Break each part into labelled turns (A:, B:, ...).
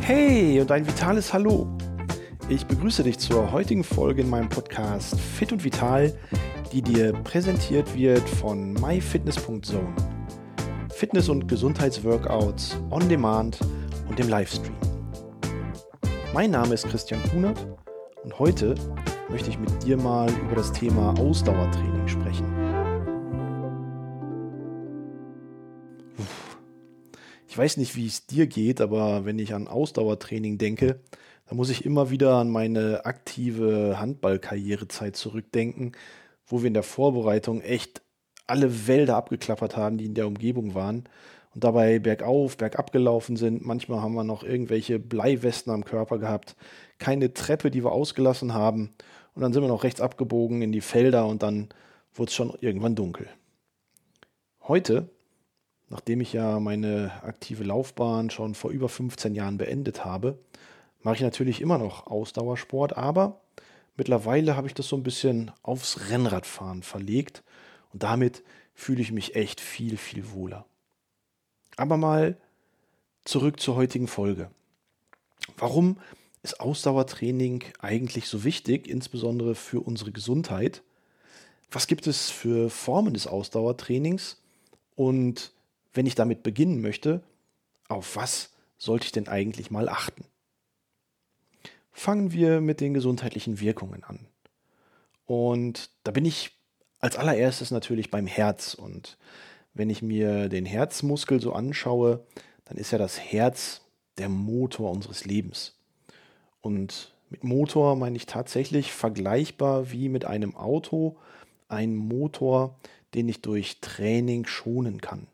A: Hey und ein vitales Hallo. Ich begrüße dich zur heutigen Folge in meinem Podcast Fit und Vital, die dir präsentiert wird von myfitness.zone. Fitness- und Gesundheitsworkouts on Demand und dem Livestream. Mein Name ist Christian Kunert und heute möchte ich mit dir mal über das Thema Ausdauertraining sprechen. Ich weiß nicht, wie es dir geht, aber wenn ich an Ausdauertraining denke, da muss ich immer wieder an meine aktive Handballkarrierezeit zurückdenken, wo wir in der Vorbereitung echt alle Wälder abgeklappert haben, die in der Umgebung waren und dabei bergauf, bergab gelaufen sind. Manchmal haben wir noch irgendwelche Bleiwesten am Körper gehabt, keine Treppe, die wir ausgelassen haben. Und dann sind wir noch rechts abgebogen in die Felder und dann wurde es schon irgendwann dunkel. Heute, nachdem ich ja meine aktive Laufbahn schon vor über 15 Jahren beendet habe, mache ich natürlich immer noch Ausdauersport, aber mittlerweile habe ich das so ein bisschen aufs Rennradfahren verlegt und damit fühle ich mich echt viel, viel wohler. Aber mal zurück zur heutigen Folge. Warum ist Ausdauertraining eigentlich so wichtig, insbesondere für unsere Gesundheit? Was gibt es für Formen des Ausdauertrainings? Und wenn ich damit beginnen möchte, auf was sollte ich denn eigentlich mal achten? fangen wir mit den gesundheitlichen Wirkungen an. Und da bin ich als allererstes natürlich beim Herz. Und wenn ich mir den Herzmuskel so anschaue, dann ist ja das Herz der Motor unseres Lebens. Und mit Motor meine ich tatsächlich vergleichbar wie mit einem Auto, ein Motor, den ich durch Training schonen kann.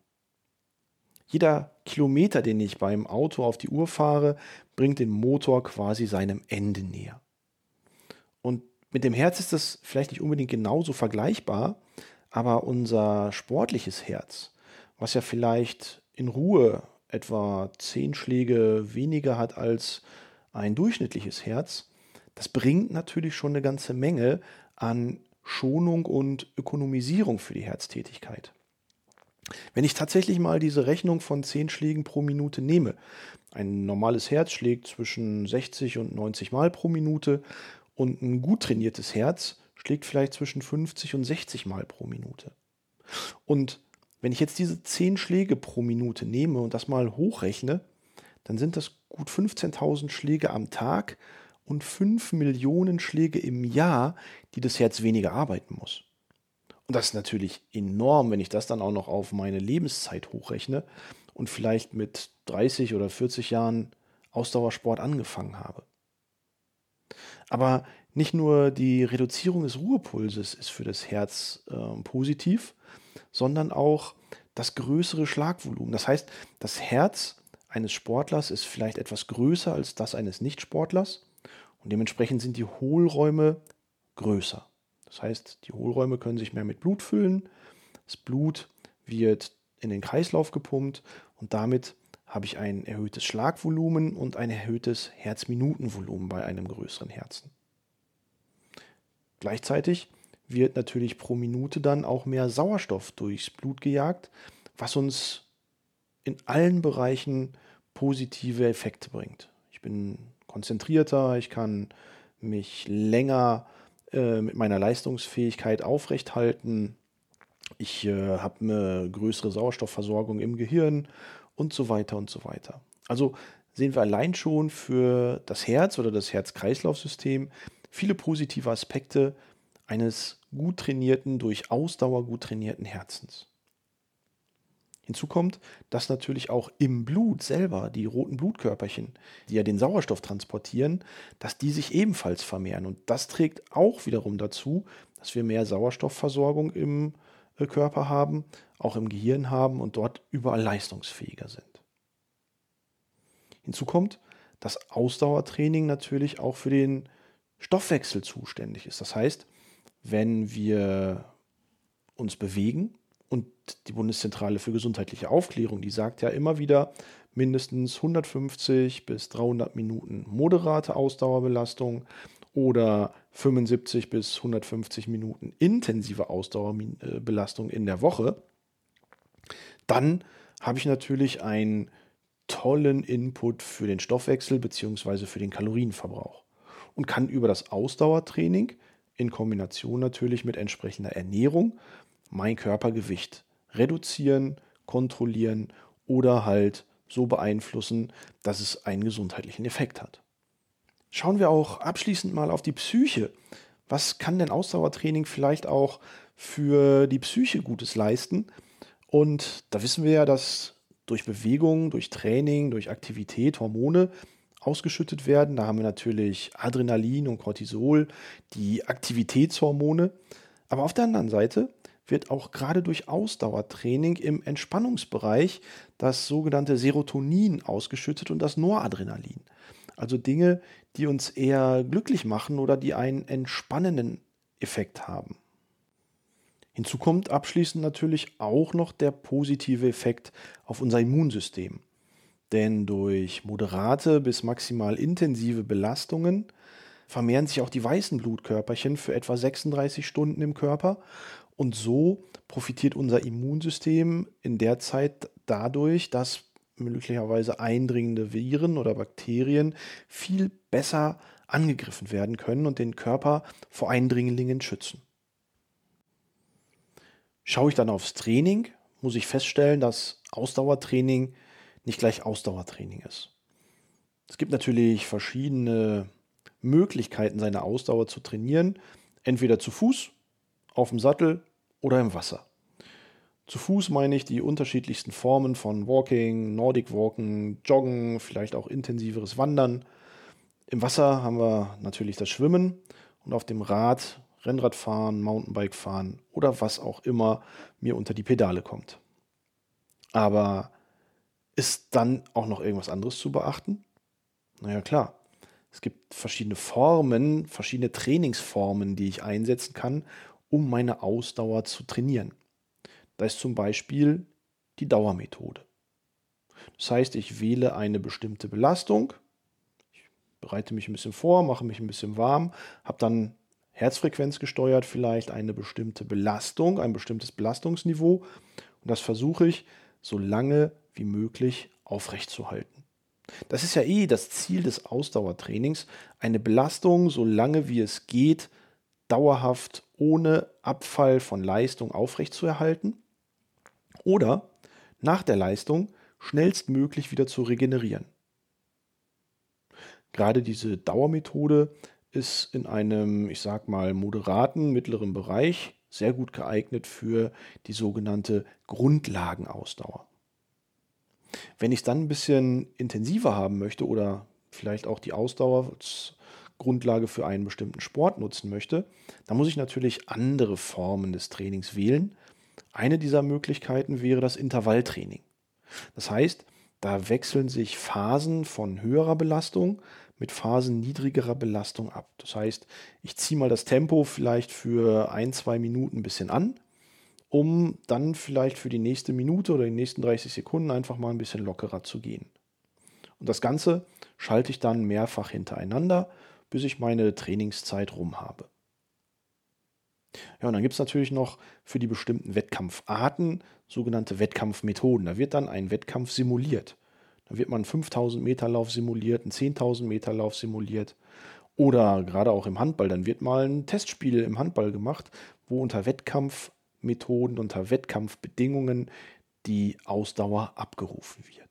A: Jeder Kilometer, den ich beim Auto auf die Uhr fahre, bringt den Motor quasi seinem Ende näher. Und mit dem Herz ist das vielleicht nicht unbedingt genauso vergleichbar, aber unser sportliches Herz, was ja vielleicht in Ruhe etwa zehn Schläge weniger hat als ein durchschnittliches Herz, das bringt natürlich schon eine ganze Menge an Schonung und Ökonomisierung für die Herztätigkeit. Wenn ich tatsächlich mal diese Rechnung von 10 Schlägen pro Minute nehme, ein normales Herz schlägt zwischen 60 und 90 Mal pro Minute und ein gut trainiertes Herz schlägt vielleicht zwischen 50 und 60 Mal pro Minute. Und wenn ich jetzt diese 10 Schläge pro Minute nehme und das mal hochrechne, dann sind das gut 15.000 Schläge am Tag und 5 Millionen Schläge im Jahr, die das Herz weniger arbeiten muss. Und das ist natürlich enorm, wenn ich das dann auch noch auf meine Lebenszeit hochrechne und vielleicht mit 30 oder 40 Jahren Ausdauersport angefangen habe. Aber nicht nur die Reduzierung des Ruhepulses ist für das Herz äh, positiv, sondern auch das größere Schlagvolumen. Das heißt, das Herz eines Sportlers ist vielleicht etwas größer als das eines Nichtsportlers und dementsprechend sind die Hohlräume größer. Das heißt, die Hohlräume können sich mehr mit Blut füllen. Das Blut wird in den Kreislauf gepumpt und damit habe ich ein erhöhtes Schlagvolumen und ein erhöhtes Herzminutenvolumen bei einem größeren Herzen. Gleichzeitig wird natürlich pro Minute dann auch mehr Sauerstoff durchs Blut gejagt, was uns in allen Bereichen positive Effekte bringt. Ich bin konzentrierter, ich kann mich länger äh, mit meiner Leistungsfähigkeit aufrechthalten. Ich äh, habe eine größere Sauerstoffversorgung im Gehirn und so weiter und so weiter. Also sehen wir allein schon für das Herz oder das Herz-Kreislauf-System viele positive Aspekte eines gut trainierten, durch Ausdauer gut trainierten Herzens. Hinzu kommt, dass natürlich auch im Blut selber die roten Blutkörperchen, die ja den Sauerstoff transportieren, dass die sich ebenfalls vermehren. Und das trägt auch wiederum dazu, dass wir mehr Sauerstoffversorgung im äh, Körper haben, auch im Gehirn haben und dort überall leistungsfähiger sind. Hinzu kommt, dass Ausdauertraining natürlich auch für den Stoffwechsel zuständig ist. Das heißt, wenn wir uns bewegen, und die Bundeszentrale für gesundheitliche Aufklärung, die sagt ja immer wieder, mindestens 150 bis 300 Minuten moderate Ausdauerbelastung oder 75 bis 150 Minuten intensive Ausdauerbelastung in der Woche, dann habe ich natürlich einen tollen Input für den Stoffwechsel bzw. für den Kalorienverbrauch und kann über das Ausdauertraining in Kombination natürlich mit entsprechender Ernährung mein Körpergewicht reduzieren, kontrollieren oder halt so beeinflussen, dass es einen gesundheitlichen Effekt hat. Schauen wir auch abschließend mal auf die Psyche. Was kann denn Ausdauertraining vielleicht auch für die Psyche Gutes leisten? Und da wissen wir ja, dass durch Bewegung, durch Training, durch Aktivität Hormone ausgeschüttet werden. Da haben wir natürlich Adrenalin und Cortisol, die Aktivitätshormone. Aber auf der anderen Seite wird auch gerade durch Ausdauertraining im Entspannungsbereich das sogenannte Serotonin ausgeschüttet und das Noradrenalin. Also Dinge, die uns eher glücklich machen oder die einen entspannenden Effekt haben. Hinzu kommt abschließend natürlich auch noch der positive Effekt auf unser Immunsystem. Denn durch moderate bis maximal intensive Belastungen vermehren sich auch die weißen Blutkörperchen für etwa 36 Stunden im Körper und so profitiert unser Immunsystem in der Zeit dadurch, dass möglicherweise eindringende Viren oder Bakterien viel besser angegriffen werden können und den Körper vor Eindringlingen schützen. Schaue ich dann aufs Training, muss ich feststellen, dass Ausdauertraining nicht gleich Ausdauertraining ist. Es gibt natürlich verschiedene Möglichkeiten, seine Ausdauer zu trainieren. Entweder zu Fuß, auf dem Sattel oder im Wasser. Zu Fuß meine ich die unterschiedlichsten Formen von Walking, Nordic Walken, Joggen, vielleicht auch intensiveres Wandern. Im Wasser haben wir natürlich das Schwimmen und auf dem Rad Rennradfahren, Mountainbike fahren oder was auch immer mir unter die Pedale kommt. Aber ist dann auch noch irgendwas anderes zu beachten? Naja, klar. Es gibt verschiedene Formen, verschiedene Trainingsformen, die ich einsetzen kann, um meine Ausdauer zu trainieren. Da ist zum Beispiel die Dauermethode. Das heißt, ich wähle eine bestimmte Belastung, ich bereite mich ein bisschen vor, mache mich ein bisschen warm, habe dann Herzfrequenz gesteuert vielleicht eine bestimmte Belastung, ein bestimmtes Belastungsniveau und das versuche ich so lange wie möglich aufrechtzuhalten. Das ist ja eh das Ziel des Ausdauertrainings, eine Belastung so lange wie es geht dauerhaft ohne Abfall von Leistung aufrechtzuerhalten oder nach der Leistung schnellstmöglich wieder zu regenerieren. Gerade diese Dauermethode ist in einem, ich sag mal, moderaten, mittleren Bereich sehr gut geeignet für die sogenannte Grundlagenausdauer. Wenn ich es dann ein bisschen intensiver haben möchte oder vielleicht auch die Ausdauer Grundlage für einen bestimmten Sport nutzen möchte, dann muss ich natürlich andere Formen des Trainings wählen. Eine dieser Möglichkeiten wäre das Intervalltraining. Das heißt, da wechseln sich Phasen von höherer Belastung mit Phasen niedrigerer Belastung ab. Das heißt, ich ziehe mal das Tempo vielleicht für ein, zwei Minuten ein bisschen an, um dann vielleicht für die nächste Minute oder die nächsten 30 Sekunden einfach mal ein bisschen lockerer zu gehen. Und das Ganze schalte ich dann mehrfach hintereinander, bis ich meine Trainingszeit rum habe. Ja, und dann gibt es natürlich noch für die bestimmten Wettkampfarten sogenannte Wettkampfmethoden. Da wird dann ein Wettkampf simuliert. Da wird man einen 5000 Meter Lauf simuliert, einen 10.000 Meter Lauf simuliert. Oder gerade auch im Handball, dann wird mal ein Testspiel im Handball gemacht, wo unter Wettkampfmethoden, unter Wettkampfbedingungen die Ausdauer abgerufen wird.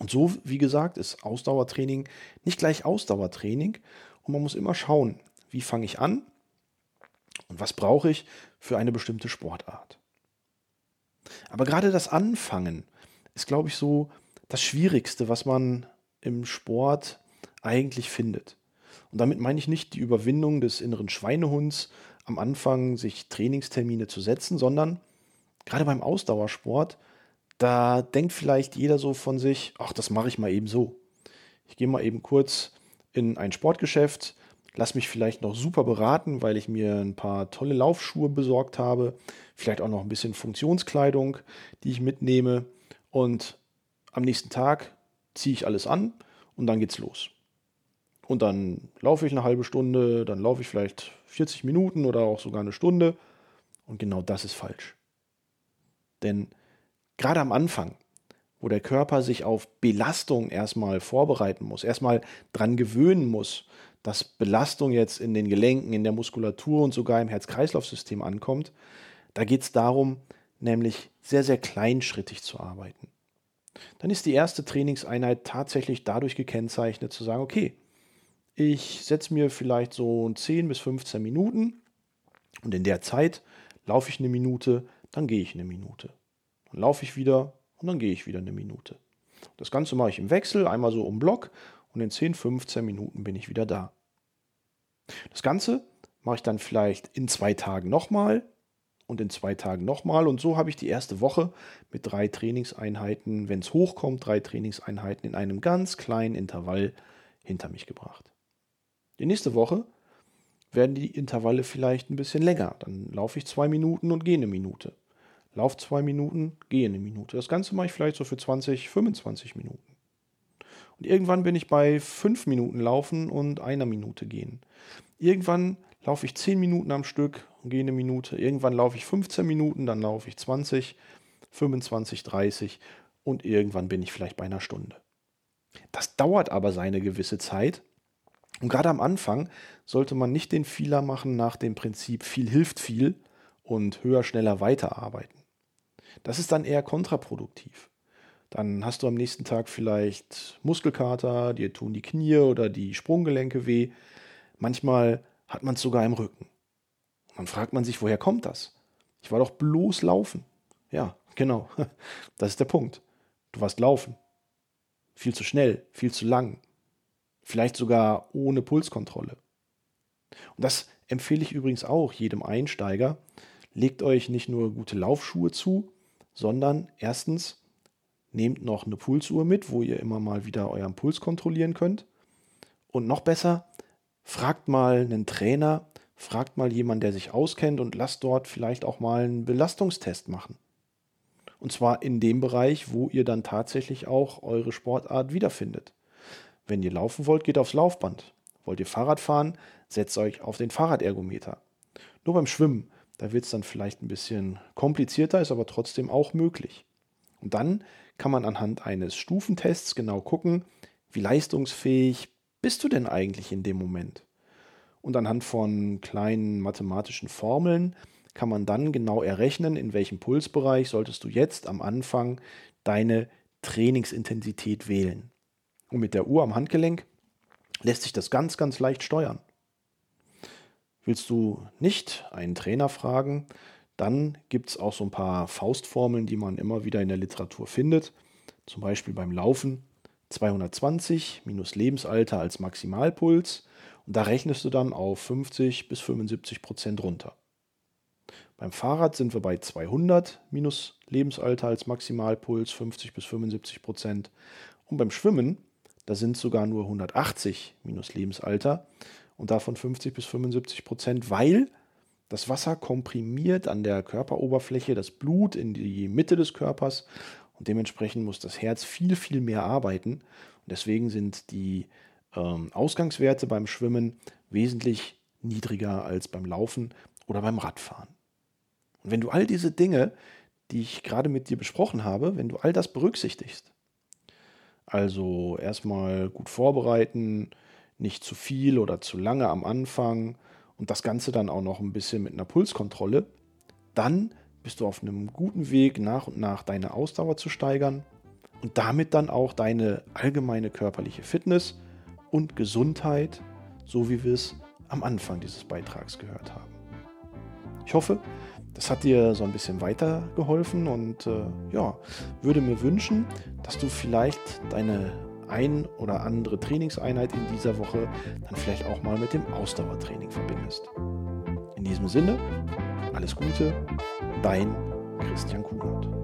A: Und so, wie gesagt, ist Ausdauertraining nicht gleich Ausdauertraining. Und man muss immer schauen, wie fange ich an und was brauche ich für eine bestimmte Sportart. Aber gerade das Anfangen ist, glaube ich, so das Schwierigste, was man im Sport eigentlich findet. Und damit meine ich nicht die Überwindung des inneren Schweinehunds, am Anfang sich Trainingstermine zu setzen, sondern gerade beim Ausdauersport, da denkt vielleicht jeder so von sich, ach, das mache ich mal eben so. Ich gehe mal eben kurz in ein Sportgeschäft, lass mich vielleicht noch super beraten, weil ich mir ein paar tolle Laufschuhe besorgt habe, vielleicht auch noch ein bisschen Funktionskleidung, die ich mitnehme und am nächsten Tag ziehe ich alles an und dann geht's los. Und dann laufe ich eine halbe Stunde, dann laufe ich vielleicht 40 Minuten oder auch sogar eine Stunde. Und genau das ist falsch. Denn gerade am Anfang, wo der Körper sich auf Belastung erstmal vorbereiten muss, erstmal dran gewöhnen muss, dass Belastung jetzt in den Gelenken, in der Muskulatur und sogar im Herz-Kreislauf-System ankommt, da geht es darum, nämlich sehr, sehr kleinschrittig zu arbeiten. Dann ist die erste Trainingseinheit tatsächlich dadurch gekennzeichnet, zu sagen, okay, ich setze mir vielleicht so 10 bis 15 Minuten und in der Zeit laufe ich eine Minute, dann gehe ich eine Minute. Dann laufe ich wieder und dann gehe ich wieder eine Minute. Das Ganze mache ich im Wechsel, einmal so um Block und in 10, 15 Minuten bin ich wieder da. Das Ganze mache ich dann vielleicht in zwei Tagen nochmal und in zwei Tagen nochmal und so habe ich die erste Woche mit drei Trainingseinheiten, wenn es hochkommt, drei Trainingseinheiten in einem ganz kleinen Intervall hinter mich gebracht. Die nächste Woche werden die Intervalle vielleicht ein bisschen länger. Dann laufe ich zwei Minuten und gehe eine Minute. Lauf zwei Minuten, gehe eine Minute. Das Ganze mache ich vielleicht so für 20, 25 Minuten. Und irgendwann bin ich bei fünf Minuten laufen und einer Minute gehen. Irgendwann laufe ich zehn Minuten am Stück und gehe eine Minute. Irgendwann laufe ich 15 Minuten, dann laufe ich 20, 25, 30 und irgendwann bin ich vielleicht bei einer Stunde. Das dauert aber seine gewisse Zeit. Und gerade am Anfang sollte man nicht den Fehler machen nach dem Prinzip viel hilft viel und höher, schneller weiterarbeiten. Das ist dann eher kontraproduktiv. Dann hast du am nächsten Tag vielleicht Muskelkater, dir tun die Knie oder die Sprunggelenke weh. Manchmal hat man es sogar im Rücken. Und dann fragt man sich, woher kommt das? Ich war doch bloß laufen. Ja, genau. Das ist der Punkt. Du warst laufen. Viel zu schnell, viel zu lang. Vielleicht sogar ohne Pulskontrolle. Und das empfehle ich übrigens auch jedem Einsteiger. Legt euch nicht nur gute Laufschuhe zu, sondern erstens nehmt noch eine Pulsuhr mit, wo ihr immer mal wieder euren Puls kontrollieren könnt. Und noch besser, fragt mal einen Trainer, fragt mal jemanden, der sich auskennt und lasst dort vielleicht auch mal einen Belastungstest machen. Und zwar in dem Bereich, wo ihr dann tatsächlich auch eure Sportart wiederfindet. Wenn ihr laufen wollt, geht aufs Laufband. Wollt ihr Fahrrad fahren, setzt euch auf den Fahrradergometer. Nur beim Schwimmen da wird es dann vielleicht ein bisschen komplizierter, ist aber trotzdem auch möglich. Und dann kann man anhand eines Stufentests genau gucken, wie leistungsfähig bist du denn eigentlich in dem Moment. Und anhand von kleinen mathematischen Formeln kann man dann genau errechnen, in welchem Pulsbereich solltest du jetzt am Anfang deine Trainingsintensität wählen. Und mit der Uhr am Handgelenk lässt sich das ganz, ganz leicht steuern. Willst du nicht einen Trainer fragen, dann gibt es auch so ein paar Faustformeln, die man immer wieder in der Literatur findet. Zum Beispiel beim Laufen 220 minus Lebensalter als Maximalpuls. Und da rechnest du dann auf 50 bis 75 Prozent runter. Beim Fahrrad sind wir bei 200 minus Lebensalter als Maximalpuls, 50 bis 75 Prozent. Und beim Schwimmen, da sind sogar nur 180 minus Lebensalter und davon 50 bis 75 Prozent, weil das Wasser komprimiert an der Körperoberfläche das Blut in die Mitte des Körpers und dementsprechend muss das Herz viel, viel mehr arbeiten. Und deswegen sind die ähm, Ausgangswerte beim Schwimmen wesentlich niedriger als beim Laufen oder beim Radfahren. Und wenn du all diese Dinge, die ich gerade mit dir besprochen habe, wenn du all das berücksichtigst, also erstmal gut vorbereiten, nicht zu viel oder zu lange am Anfang und das Ganze dann auch noch ein bisschen mit einer Pulskontrolle, dann bist du auf einem guten Weg, nach und nach deine Ausdauer zu steigern und damit dann auch deine allgemeine körperliche Fitness und Gesundheit, so wie wir es am Anfang dieses Beitrags gehört haben. Ich hoffe, das hat dir so ein bisschen weitergeholfen und äh, ja, würde mir wünschen, dass du vielleicht deine ein oder andere Trainingseinheit in dieser Woche dann vielleicht auch mal mit dem Ausdauertraining verbindest. In diesem Sinne, alles Gute, dein Christian Kunert.